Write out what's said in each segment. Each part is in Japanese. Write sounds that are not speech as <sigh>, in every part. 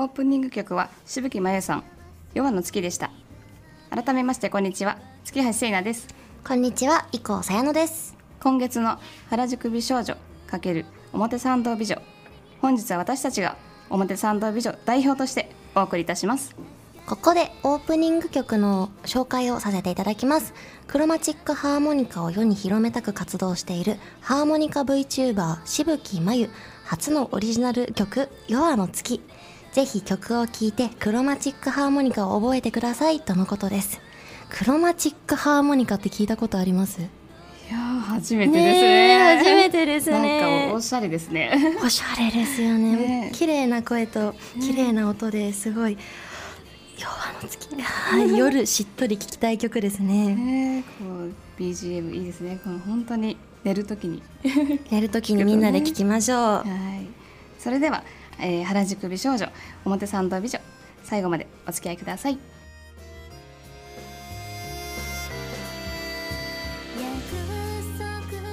オープニング曲はしぶきまゆさん夜の月でした改めましてこんにちは月橋聖奈ですこんにちは、伊藤さやのです。今月の原宿美少女×表参道美女本日は私たちが表参道美女代表としてお送りいたしますここでオープニング曲の紹介をさせていただきます。クロマチックハーモニカを世に広めたく活動しているハーモニカ VTuber しぶきまゆ初のオリジナル曲「夜の月」。ぜひ曲を聴いてクロマチックハーモニカを覚えてくださいとのことです。クロマチックハーモニカって聞いたことあります？いやー初めてですね。初めてですなんねかおしゃれですね。おしゃれですよね。ね綺麗な声と綺麗な音ですごい。夜の月はい <laughs> 夜しっとり聴きたい曲ですね。ねこう BGM いいですね。この本当に寝るときに。<laughs> 寝るときにみんなで聴きましょう。はい。それでは、えー原宿美少女表参道美女最後までお付き合いください約束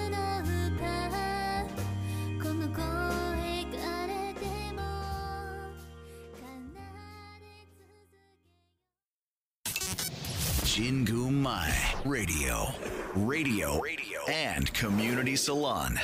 の歌この声枯れても奏で続け Jingu Mai Radio. Radio. Radio. And Community Salon.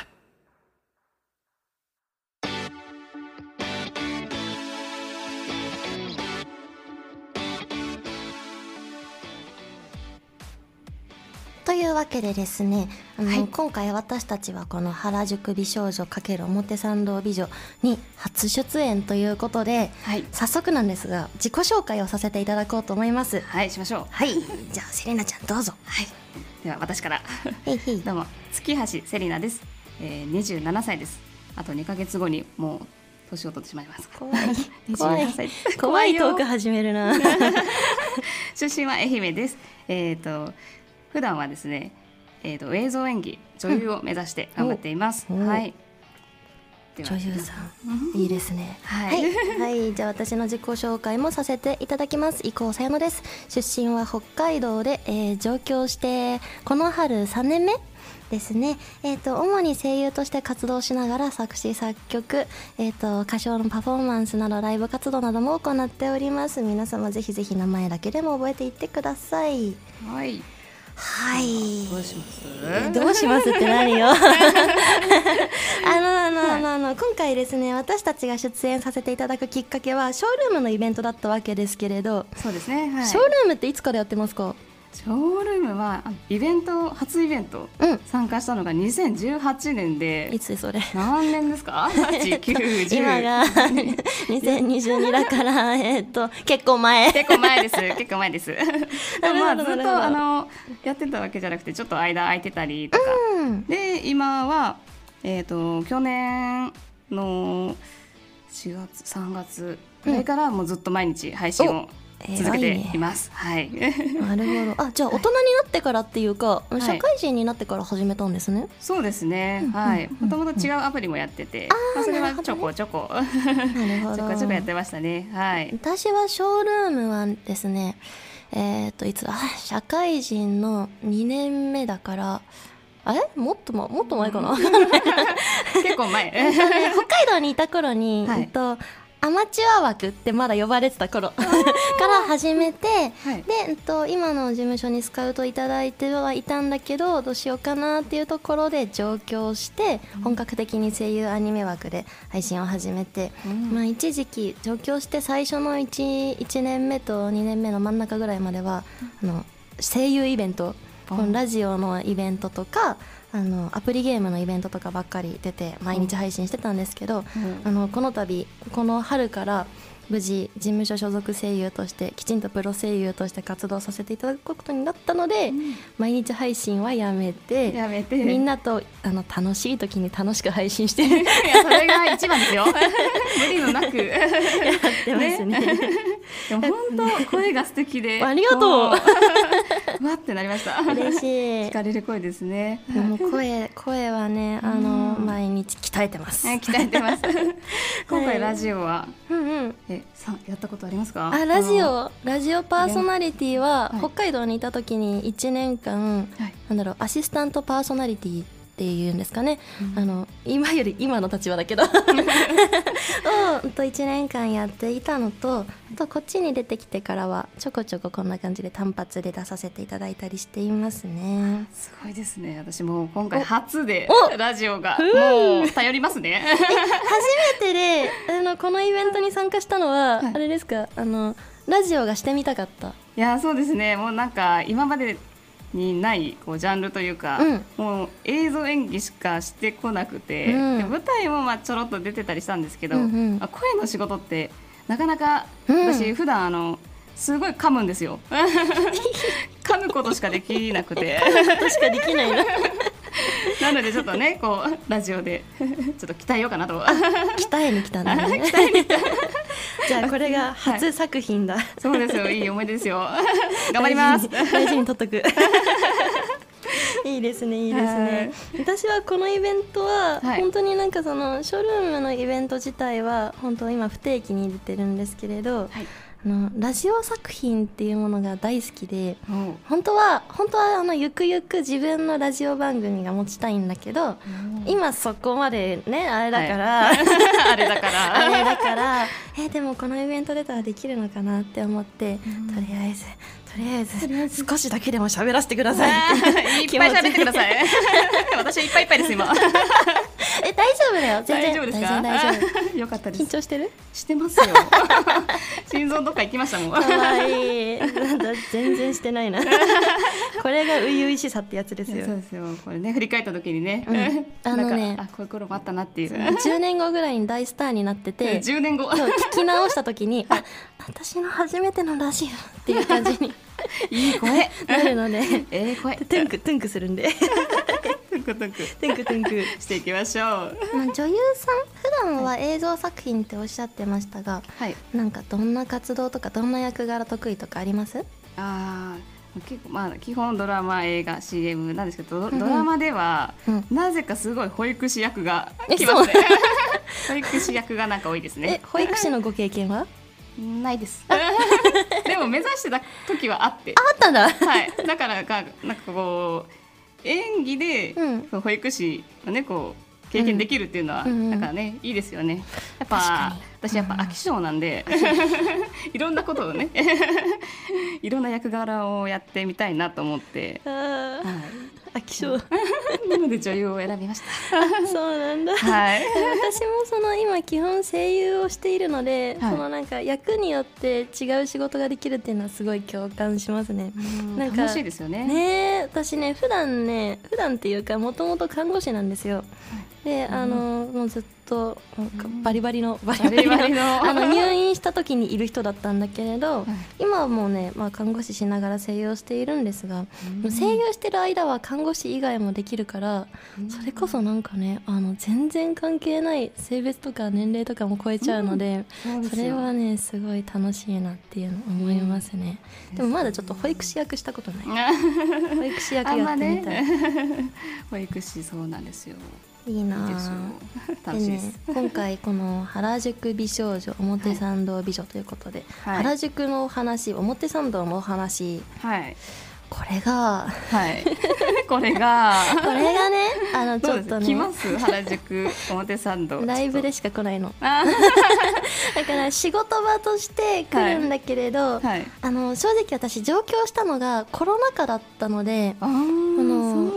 というわけでですねあの、はい。今回私たちはこの原宿美少女×表参道美女に初出演ということではい。早速なんですが自己紹介をさせていただこうと思います。はいしましょう。はい。じゃあセレナちゃんどうぞ。はい。では私から。<laughs> どうも。月橋セリナです、えー、27歳です。あと2ヶ月後にもう年を取ってしまいます。怖い。怖い。27歳。怖いトークよ。始めるな。<laughs> 出身は愛媛です。えっ、と普段はですねえー、と映像演技女優を目指して頑張っています、おおはい。女優さんいいですね。はい。はい、はい、じゃあ私の自己紹介もさせていただきます。伊藤さやのです。出身は北海道で、えー上京してこの春3年目ですね、えー、と主に声優として活動しながら作詞作曲、えー、と歌唱のパフォーマンスなどライブ活動なども行っております。皆様ぜひぜひ名前だけでも覚えていってください。はいはい。どうします？えどうしますって何よ <laughs> あのあのあのあの今回ですね私たちが出演させていただくきっかけはショールームのイベントだったわけですけれど、そうですねはい。ショールームっていつからやってますか？ショールームはあイベント初イベントうん。参加したのが2018年でいつそれ？何年ですか？8 9 10今が2022だから <laughs> えっと結構前。結構前です。結構前です。<laughs> でもまあずっとあのやってたわけじゃなくてちょっと間空いてたりとか、うん。で今はえっ、と去年の4月3月ぐらいからもうずっと毎日配信を続けています、はい。<laughs> なるほど。あじゃあ大人になってからっていうか、い。社会人になってから始めたんですね。そうですね、うんはい。うんもともと違うアプリもやってて、まあ、それはちょこちょこ。<laughs> なるほちどょこちょこやってましたね。はい。私はショールームはですねえっ、といつだ？あ <sighs> 社会人の2年目だからあれ？もっとももっと前かな、<laughs> 結構前。北海道にいた頃に、はい。えっとアマチュア枠ってまだ呼ばれてた頃。<laughs> から始めて、はい。で、えっと、今の事務所にスカウトいただいてはいたんだけどどうしようかなっていうところで上京して本格的に声優アニメ枠で配信を始めて、うん。まあ、一時期上京して最初の 1, 1年目と2年目の真ん中ぐらいまではあの声優イベントラジオのイベントとかあのアプリゲームのイベントとかばっかり出て毎日配信してたんですけど、うん。あのこの度この春から無事事務所所属声優としてきちんとプロ声優として活動させていただくことになったので、毎日配信はやめてやめて。みんなとあの楽しい時に楽しく配信してる。<laughs> いやそれが一番ですよ。<laughs> 無理のなく。やってますね。でも本当声が素敵で <laughs> ありがとう。わってなりました。嬉しい。聞かれる声ですね。でも声声はねあのうん。毎日鍛えてます、はい鍛えてます。今回ラジオはうんうん。えさやったことありますか？あラジのオラジオパーソナリティははい。北海道にいた時に1年間、はい。なんだろうアシスタントパーソナリティっっていうんですかね、あの今より今の立場だけど。をうん。<laughs> と1年間やっていたのとあとこっちに出てきてからはちょこちょここんな感じで単発で出させていただいたりしていますね。すごいですね。私もう今回初でおラジオがもう頼りますね。初めてであのこのイベントに参加したのは、はい。あれですか？あのラジオがしてみたかった。いやそうですね。もうなんか今までにないこうジャンルというか、うん。もう映像演技しかしてこなくて、うん。で舞台もまあちょろっと出てたりしたんですけど、うんうん。まあ声の仕事ってなかなかうん。私普段あのすごい噛むんですよ。<laughs> 噛むことしかできなくて。<laughs> ことしかできないな <laughs> なのでちょっとねこうラジオでちょっと鍛えようかなと。鍛えに来たんだね。<laughs> <laughs> じゃあこれが初作品だ、そうですよ。いい思い出ですよ。頑張ります。大事に大事に取っとく。いいですねいいですね、私はこのイベントははい。本当になんかそのショールームのイベント自体は本当今不定期に出てるんですけれど、はいあのラジオ作品っていうものが大好きでも本当は本当はあのゆくゆく自分のラジオ番組が持ちたいんだけど今そこまでねあれだから、あれだから。<laughs> あれだから <laughs> えでもこのイベント出たらできるのかなって思って、とりあえずとりあえず少しだけでも喋らせてください。<laughs> いっぱい喋ってください。私はいっぱいいっぱいです今。え大丈夫だよ全然大丈夫ですか？大丈おっとよかったです。緊張してる？してますよ。<laughs> 心臓どっか行きましたもん。かわいいなんだ全然してないな <laughs> これが初々しさってやつですよそうですよ。これね振り返った時にね、うんあのねあこういう頃もあったなっていう。10年後ぐらいに大スターになってて10年後。聞き直した時にあ私の初めてのラジオっていう感じに <laughs> いい声。なるのでええ声。トゥンクトゥンクするんでトンクトンクトゥンクトゥンクしていきましょう。まあ女優さん普段は映像作品っておっしゃってましたがはい。なんかどんな活動とかどんな役柄得意とかあります？ああ。結構まあ基本ドラマ映画 CM なんですけどドうんうんドラマでは、うんなぜかすごい保育士役がえ来ますね <laughs> 保育士役がなんか多いですねえ保育士のご経験は？ないです。<laughs> でも目指してた時はあって、あったんだ。はい。だからかなんかこう演技でうん。保育士のねこう経験できるっていうのは、うん。なんかねいいですよね。やっぱ私やっぱ飽き性なんで、<laughs> いろんなことをね <laughs> いろんな役柄をやってみたいなと思って、あはー飽き性い。なので女優を選びまし <laughs> そうなんだた。はい。私もその今基本声優をしているので、はいそのなんか役によって違う仕事ができるっていうのはすごい共感しますね。なんか楽しいですよね。ねえ私ね普段ね普段っていうかもともと看護師なんですよ。であのもうずっとバリバリのバリバリの <laughs> あの入院した時にいる人だったんだけれど、い今はもうね、まあ、看護師しながら声優をしているんですが、声優してる間は看護師以外もできるから、それこそなんかねあの全然関係ない性別とか年齢とかも超えちゃうので、そうですよ。それはねすごい楽しいなっていうの思いますね、でもまだちょっと保育士役したことない。<laughs> 保育士役やってみたい、ね。<laughs> 保育士そうなんですよ。いいな楽しいです、ね、今回この原宿美少女表参道美女ということで、はい。原宿のお話表参道のお話。はいこれが。はい。<laughs> これが。これがねあのちょっとね。来ます？原宿表参道。ライブでししか来ないの。あ <laughs> だから仕事場として来るんだけれど、はい。あの正直私上京したのがコロナ禍だったのであ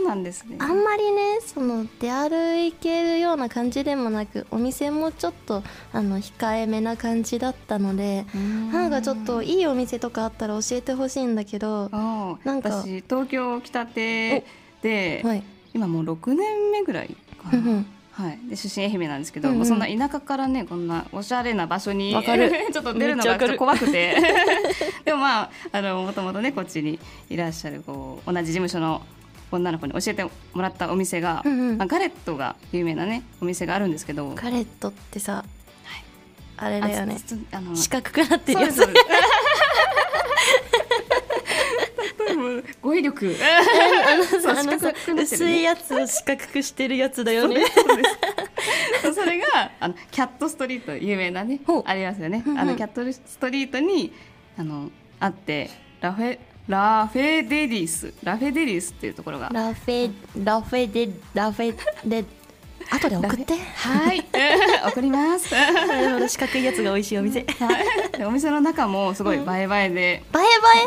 そうなんですね。あんまりねその出歩けるような感じでもなくお店もちょっとあの控えめな感じだったのでなんかちょっといいお店とかあったら教えてほしいんだけどなんか私東京来たてで、はい。今もう6年目ぐらいかな、はい、で出身愛媛なんですけど、うんうん。そんな田舎からねこんなおしゃれな場所にわかる。<laughs> ちょっと出るのがちょっと怖くて。<laughs> でもまああのもともとねこっちにいらっしゃるこう同じ事務所の女の子に教えてもらったお店が、うんうん。まあ、ガレットが有名なねお店があるんですけど。ガレットってさ、あれだよね。あの四角くなってるやつ。語彙力。<laughs> 薄いやつを四角くしてるやつだよね。そ <laughs> れがあのキャットストリート有名なねほう。ありますよね、うんうん。あのキャットストリートにあのあってラフェラフェデリス。ラフェデリスっていうところが。ラフェラフェデラフェデ後で送って。はい。<laughs> 送ります。なるほど四角いやつが美味しいお店。<laughs> お店の中もすごい映え映えで、え映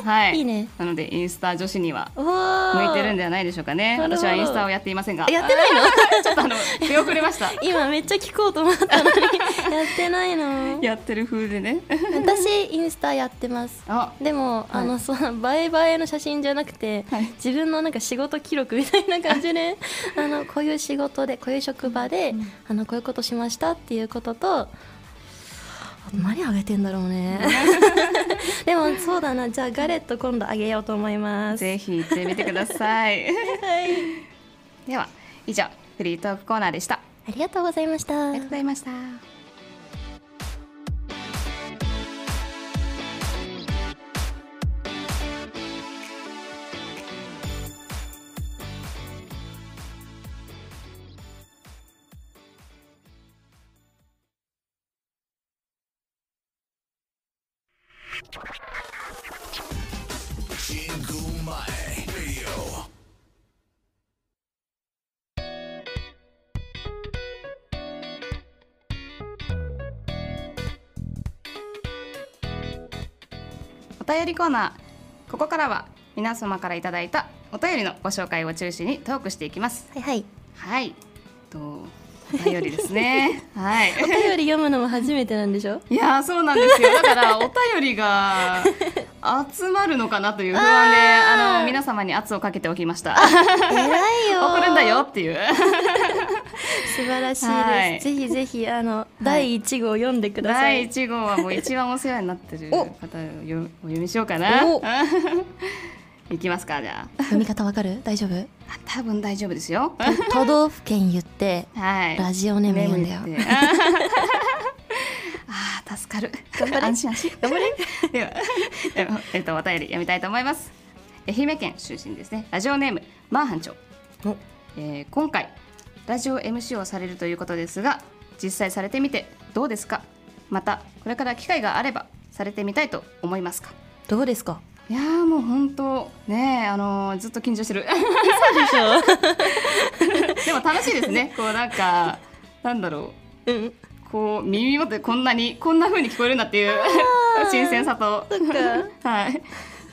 え、はい。いいね。なのでインスタ女子には向いてるんではないでしょうかね。私はインスタをやっていませんが。やってないの？<laughs> ちょっとあの出遅れました。今めっちゃ聞こうと思ったのに。やってないの？やってる風でね。私インスタやってます。あ。でも、あのその映え映えの写真じゃなくて、はい。自分のなんか仕事記録みたいな感じであのこういう仕事でこういう職場で、あのこういうことしましたっていうことと何あげてんだろうね。<laughs> でもそうだな。じゃあガレット今度あげようと思います。ぜひ行ってみてください。<laughs> では以上フリートークコーナーでした。あありがとうございました。りがとうございました便りコーナー。ここからは皆様からいただいたお便りのご紹介を中心にトークしていきます。はいはい。はい。とお便りですね。<laughs> はい。お便り読むのも初めてなんでしょ？<laughs> いやーそうなんですよ。だからお便りが集まるのかなという不安であの皆様に圧をかけておきました。偉いよ <laughs> 送るんだよっていう素晴らしいです、はい。ぜひぜひあの、第一号読んでくださ第い1号はもう一番お世話になってる <laughs> お。方をよお読みしようかな。お。<laughs> いきますかじゃあ。読み方わかる？大丈夫？あ多分大丈夫ですよ。都道府県言ってはい。ラジオネーム言うんだよ。<laughs> ああ助かる。頑張れ。安心安心。頑張れ。ではではえっとお便り読みたいと思います。愛媛県出身ですね。ラジオネームマーハンチョ。お。えー今回ラジオ MC をされるということですが実際されてみてどうですか？またこれから機会があればされてみたいと思いますか？どうですか？いやーもう本当ねあのーずっと緊張してる。<laughs> でも楽しいですね。こうなんかなんだろう。うん。こう耳元でこんなにこんな風に聞こえるんだっていう新鮮さと。<laughs> はい。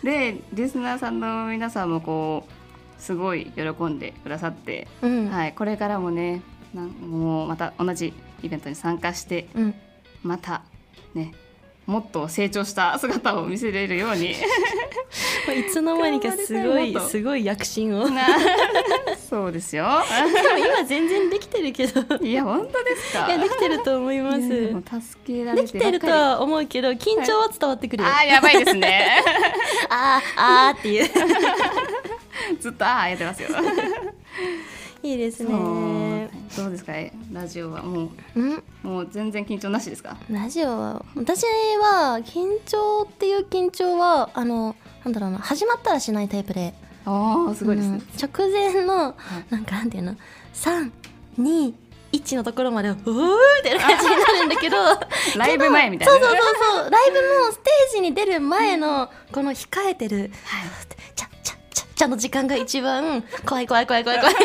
でリスナーさんの皆さんもこうすごい喜んでくださって、うん、はい、これからもねなんもうまた同じイベントに参加してうん。またねもっと成長した姿を見せれるように。いつの間にかすごい <laughs> すごい躍進を。そうですよ。今全然できてるけど。いいや本当ですか？やできてると思います。助けられでてきてるとは思うけど緊張は伝わってくるよ、あーやばいですね。<laughs> あーあーっていうずっとああやってますよ。<laughs> いいですね。どうですかラジオはもううん？もう全然緊張なしですか？ラジオは私は緊張っていう緊張はあのなんだろうな始まったらしないタイプで。ああすごいですね、うん。直前のなんかなんていうの？321のところまでうーってな感じになるんだけど。<laughs> ライブ前みたいな。そうそうそうそう。ライブのステージに出る前のこの控えてる。チャッチャッちゃんの時間が一番怖い怖い怖い怖い怖い。っ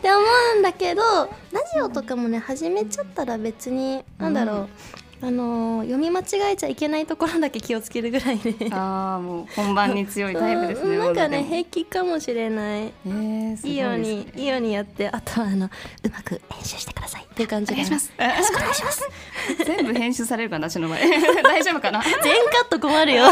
て思うんだけどラジオとかもね始めちゃったら別になんだろう、あのー読み間違えちゃいけないところだけ気をつけるぐらいで。ああもう本番に強いタイプですねうんなんかね平気かもしれない。えー、いいようにいいようにやってあとはあのうまく編集してください。っていう感じでよろしくお願いします。全部編集されるかな私の前 <laughs> 大丈夫かな？全カット困るよ。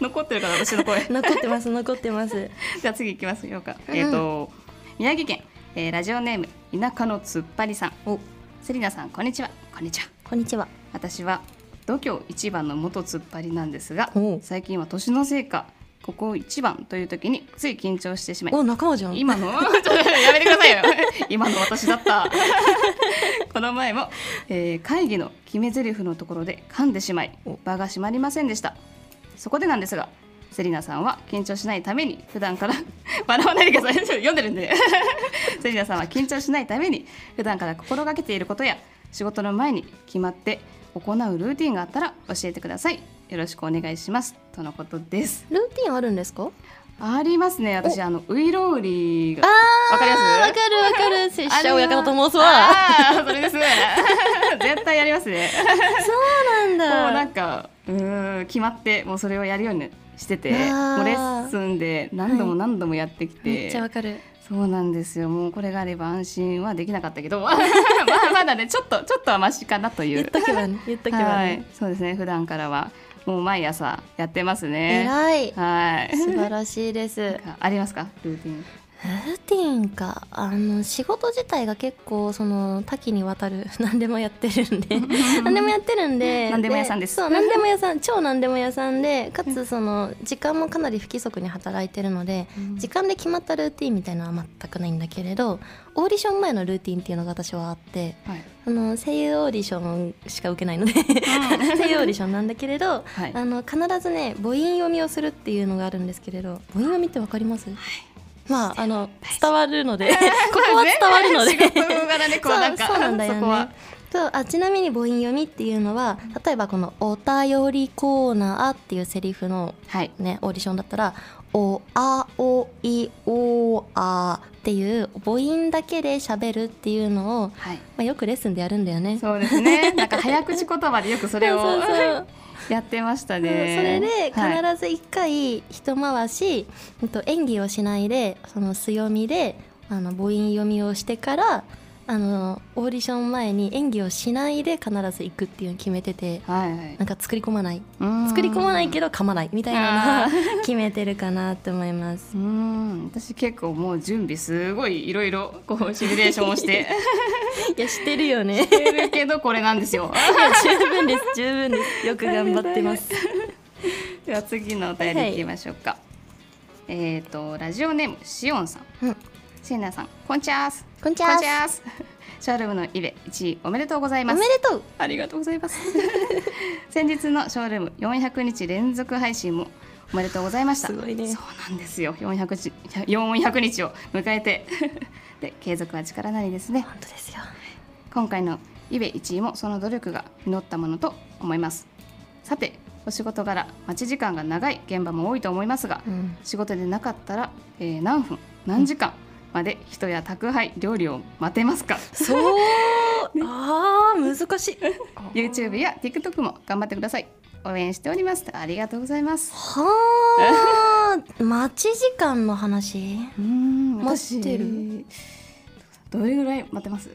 残ってるかな私の声。残ってます残ってます。じゃあ次行きますようか、うん。えっ、と宮城県、えーラジオネーム田舎のつっぱりさん。お。セリナさんこんにちは。こんにちはこんにちは。私は度胸一番の元つっぱりなんですがおう。最近は年のせいかここ一番という時につい緊張してしまいお仲間じゃん。今の <laughs> ちょっとやめてくださいよ。<laughs> 今の私だった。<laughs> この前も、えー会議の決め台詞のところで噛んでしまい場が閉まりませんでした。そこでなんですがセリナさんは緊張しないために普段から笑わないでください。読んでるんで。セリナさんは緊張しないために普段から心がけていることや仕事の前に決まって行うルーティンがあったら教えてください。よろしくお願いします。とのことです。ルーティンあるんですか？ありますね。私あのウイロウリが。あわかります？わかるわかる。<laughs> 拙者親方と申すわ。それです。<laughs> 絶対やりますね。そうなんだ。もうなんかうーん決まってもうそれをやるようにしててもうレッスンで何度も何度もやってきて、めっちゃわかるそうなんですよ。もうこれがあれば安心はできなかったけど。<laughs> まあまだねちょっとちょっとはマシかなという。言っとけばね言っとけばはい。ね、そうですね普段からはもう毎朝やってますね。偉い。はい。素晴らしいです。ルありますか？ルーティンーティンかあの仕事自体が結構その多岐にわたる <laughs> 何でもやってるんで <laughs> 何でもやってるんで何でも屋さんです。そう何でも屋さん超何でも屋さんでかつその時間もかなり不規則に働いてるので、時間で決まったルーティンみたいなのは全くないんだけれどオーディション前のルーティンっていうのが私はあってはい。あの声優オーディションしか受けないので <laughs> 声優オーディションなんだけれど、はい。あの必ずね母音読みをするっていうのがあるんですけれど母音読みってわかります、まああの伝わるのでここは伝わるので。<laughs> 仕事柄ね <laughs> こうなんかそうなんだよね。そうあちなみに母音読みっていうのは例えばこの「お便りコーナー」っていうセリフのはい。ねオーディションだったら「おあおいおあ」っていう母音だけで喋るっていうのを、はい。まあ、よくレッスンでやるんだよね。そうですね。なんか早口言葉でよくそれを <laughs> そうそう。そうやってましたうんねそれではい。必ず一回一回し、うんと演技をしないでその強みであの母音読みをしてからあのオーディション前に演技をしないで必ず行くっていうのを決めててはいはい。なんか作り込まない。うん。作り込まないけど噛まないみたいなのを決めてるかなって思います。<laughs> う。ん。私結構もう準備すごいいろいろこうシミュレーションをして。<laughs> いやしてるよね。してるけどこれなんですよ。十分です。十分です。よく頑張ってます。<laughs> では次のお便りいきましょうか、えっ、とラジオネームしおんさん。うんシナさんこんちゃーす。こんにちはこんちゃーす。<laughs> ショールームのイベ1位おめでとうございおます。めでとう。ありがとうございます。<laughs> 先日のショールーム400日連続配信もおめでとうございました。すごいね。そうなんですよ。400日400日を迎えて。<laughs> で継続は力なりですね。本当ですよ。今回のイベ1位もその努力が実ったものと思います。さてお仕事柄待ち時間が長い現場も多いと思いますが、うん。仕事でなかったら、えー何分何時間まで人や宅配料理を待てますか？そう。<laughs> ああ難しい。YouTube や TikTok も頑張ってください。応援しております。ありがとうございます。はあ待ち時間の話？うん待ってる。どれぐらい待ってます？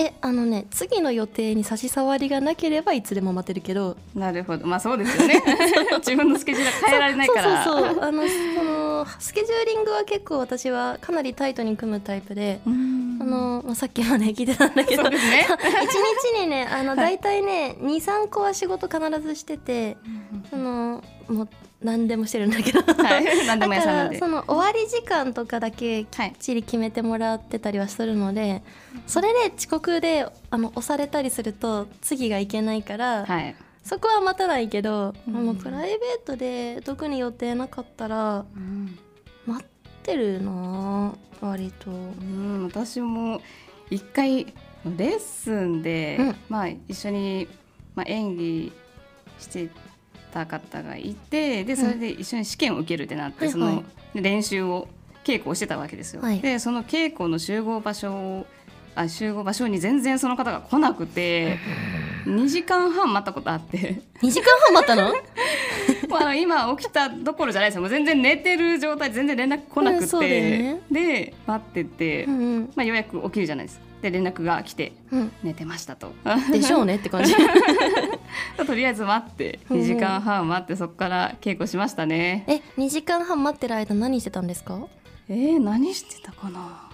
えあのね次の予定に差し障りがなければいつでも待てるけど。なるほど。まあそうですよね。<laughs> 自分のスケジュールは変えられないから。そうそうそう。あのそのスケジューリングは結構私はかなりタイトに組むタイプで、うん。あのまあ、さっきまで聞いてたんだけど。そうですね。一日にねあの <laughs> 大体ね23個は仕事必ずしてて。そのもう何でもしてるんだけど、はい。何でも屋だかさんなんで。らその終わり時間とかだけきっちり決めてもらってたりはするので、それで遅刻であの押されたりすると次がいけないから、はい。そこは待たないけど、うん。もうプライベートで特に予定なかったら待ってるな割と。うん私も一回レッスンで、うん。まあ一緒に、まあ、演技してた方がいてでそれで一緒に試験を受けるってなって、そはいはい。の練習を稽古をしてたわけですよ。はい。でその稽古の集合場所をあ集合場所に全然その方が来なくて2時間半待ったことあって。2時間半待ったの？<laughs> まあ今起きたどころじゃないですよ。もう全然寝てる状態で全然連絡来なくて、ね。で待ってて、うんうん。まあ、ようやく起きるじゃないですかで連絡が来てうん。寝てましたと。でしょうねって感じ。<laughs> とりあえず待ってうん。2時間半待ってそこから稽古しましたね。え2時間半待ってる間何してたんですか？えー、何してたかな。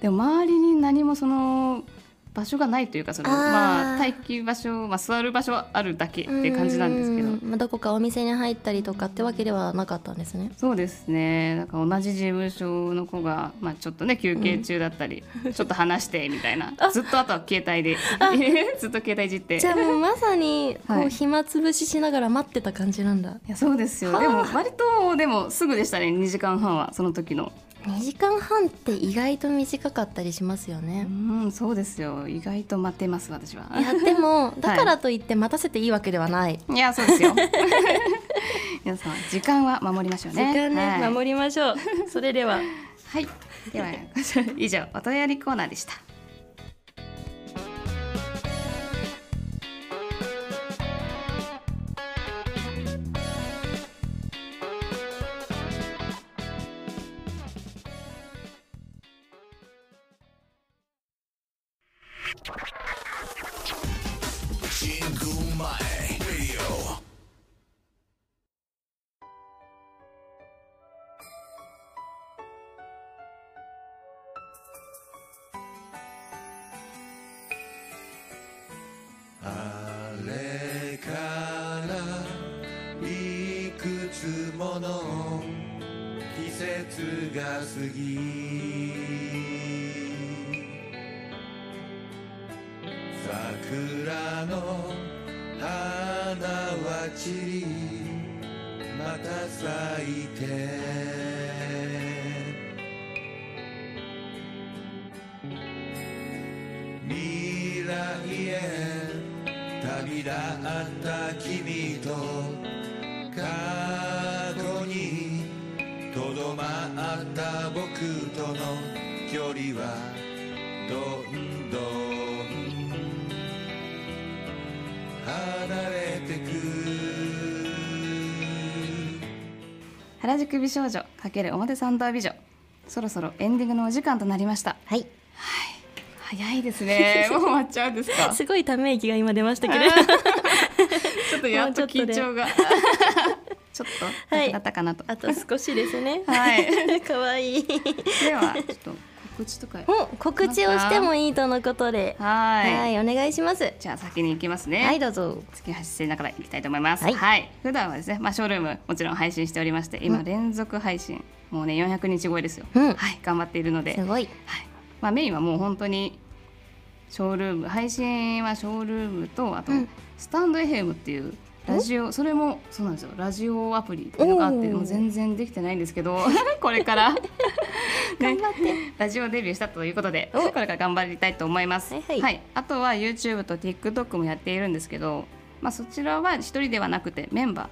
でも周りに何もその場所がないというかそのまあ待機場所、まあ、座る場所はあるだけっていう感じなんですけど。うん。まあ、どこかお店に入ったりとかってわけではなかったんですね。そうですね。だから同じ事務所の子が、まあ、ちょっとね休憩中だったり、ちょっと話してみたいな。<laughs> ずっとあとは携帯で <laughs> ずっと携帯いじって。じゃあもうまさにこはい。う暇つぶししながら待ってた感じなんだ、いやそうですよ。でも割とでもすぐでしたね。2時間半はその時の2時間半って意外と短かったりしますようね。んそうですよ。意外と待てます私は。いやでも <laughs> だからといって待たせていいわけではない。いやそうですよ。<laughs> 皆さん時間は守りましょう時ね間ね、はい、守りましょう。それでは。はい、では <laughs> 以上お便りコーナーでした神宮前た僕との距離はどんどん離れてく原宿美少女×表参道美女そろそろエンディングのお時間となりましたはい。早いですね。<laughs> もう終わっちゃうんですか？すごいため息が今出ましたけど。<laughs> ちょっとやっと緊張が <laughs> ちょっとはいなくなったかなと、あと少しですね。<laughs> はい <laughs> 可愛いい。ではちょっと告知とかお告知をしてもいいとのことで。はいはい、お願いします。じゃあ先に行きますねはい、どうぞ。月橋聖なから行きたいと思います。ははいい、普段はですね、まあショールームもちろん配信しておりまして、今連続配信、もうね400日超えですよ。うんはい、頑張っているので、すごい。はい、まあメインはもう本当にショールーム、配信はショールームとあと、うんスタンド FM っていうラジオ、それもそうなんですよ。ラジオアプリっていうのがあって、もう全然できてないんですけど、<laughs> これから。<laughs> 頑張って。ラジオデビューしたということでこれから頑張りたいと思います、はいはい。あとは YouTube と TikTok もやっているんですけど、まあ、そちらは一人ではなくてメンバー、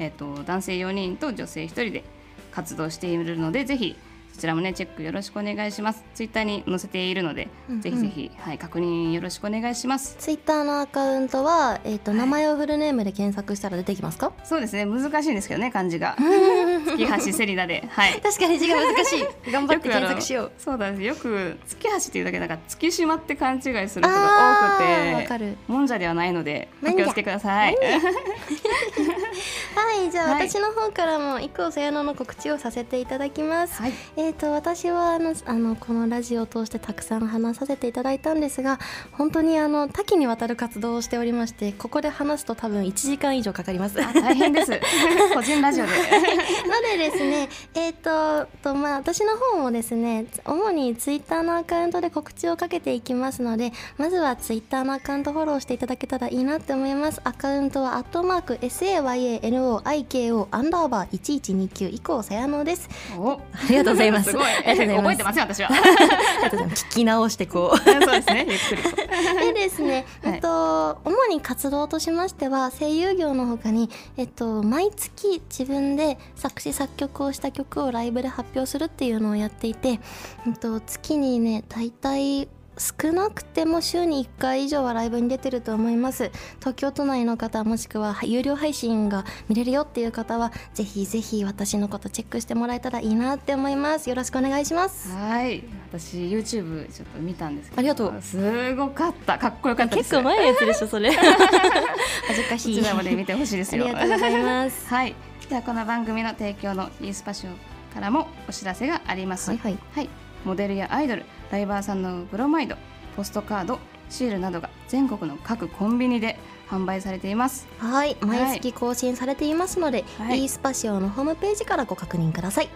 えっと男性4人と女性1人で活動しているのでぜひそちらもねチェックよろしくお願いします。ツイッターに載せているので、うんうん。ぜひぜひ、はい、確認よろしくお願いします。ツイッターのアカウントは、えっ、と、名前をフルネームで検索したら出てきますか？そうですね難しいんですけどね漢字が。<laughs> 月橋セリナで。はい。確かに字が難しい。頑張って検索しよう。そうだねよく月橋っていうだけなんか月島って勘違いする人が多くてわかる。もんじゃではないのでおなんじゃ。気をつけください。<laughs> はい、じゃあ、はい。私の方からも以降さやのの告知をさせていただきます。はい。えー、と私はあのあのこのラジオを通してたくさん話させていただいたんですが本当にあの多岐にわたる活動をしておりましてここで話すと多分1時間以上かかります。あ大変です <laughs> 個人ラジオで <laughs> のでですね、えっ、ととまあ私の方もですね、主にツイッターのアカウントで告知をかけていきますので、まずはツイッターのアカウントフォローしていただけたらいいなって思います。アカウントはアットマーク SAYANOIKO アンダーバー1129以降さやのです。おありがとうございます。すごいありがとうございます。覚えてますよ私は。<laughs> 聞き直してこう。そうですねゆっくりと <laughs> でですね、はいえっと主に活動としましては声優業のほかに、えっと、毎月自分で作詞作曲をした曲をライブで発表するっていうのをやっていて、えっと、月にね大体少なくても週に1回以上はライブに出てると思います。東京都内の方もしくは有料配信が見れるよっていう方はぜひぜひ私のことチェックしてもらえたらいいなって思います。よろしくお願いします。はい。私 YouTube ちょっと見たんですありがとう。すごかった。かっこよかったです。結構前のやつでしょそれ。<laughs> 恥ずかこちらまで見てほしいですよ。ありがとうございます。<laughs> はい。ではこの番組の提供の e スパシオからもお知らせがあります。はいはい。はい、モデルやアイドルライバーさんのブロマイドポストカードシールなどが全国の各コンビニで販売されています。はい、毎月更新されていますので、はい。e スパシオのホームページからご確認ください。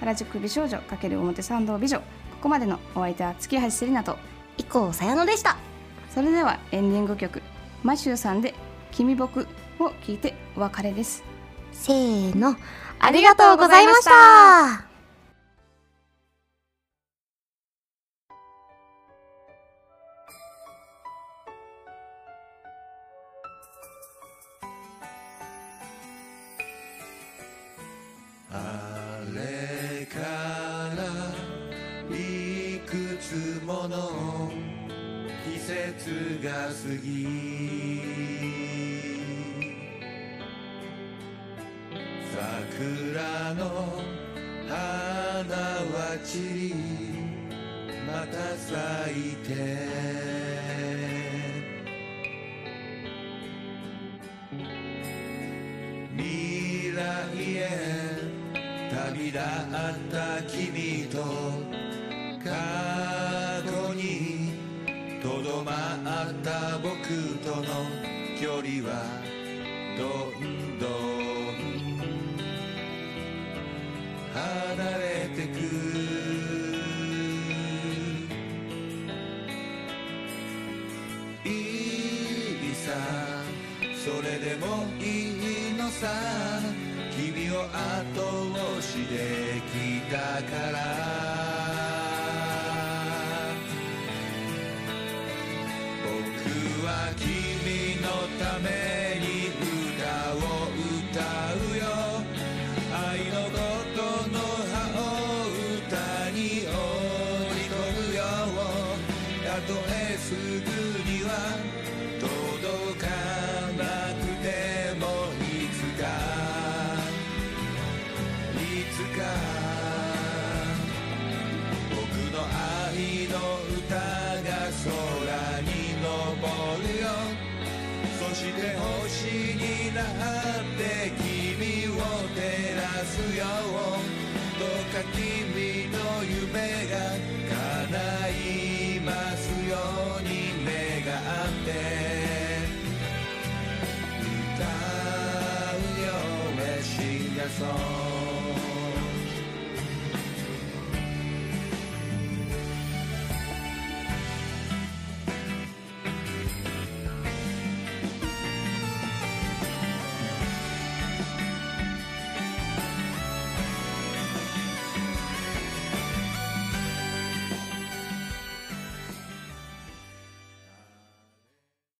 原宿美少女×表参道美女ここまでのお相手は月橋セリナと。以降さやのでした。それではエンディング曲マシューさんで「君僕」を聞いてお別れです。せーの、ありがとうございました。過ぎ。桜の花は散りまた咲いて。どまった僕との距離はどんどん離れてく。いいさそれでもいいのさ君を後押しできたから。つか僕の愛の歌が空に昇るよ。そして星になって君を照らすよ。どうか君の夢が叶いますように願って。歌うよ Sing a song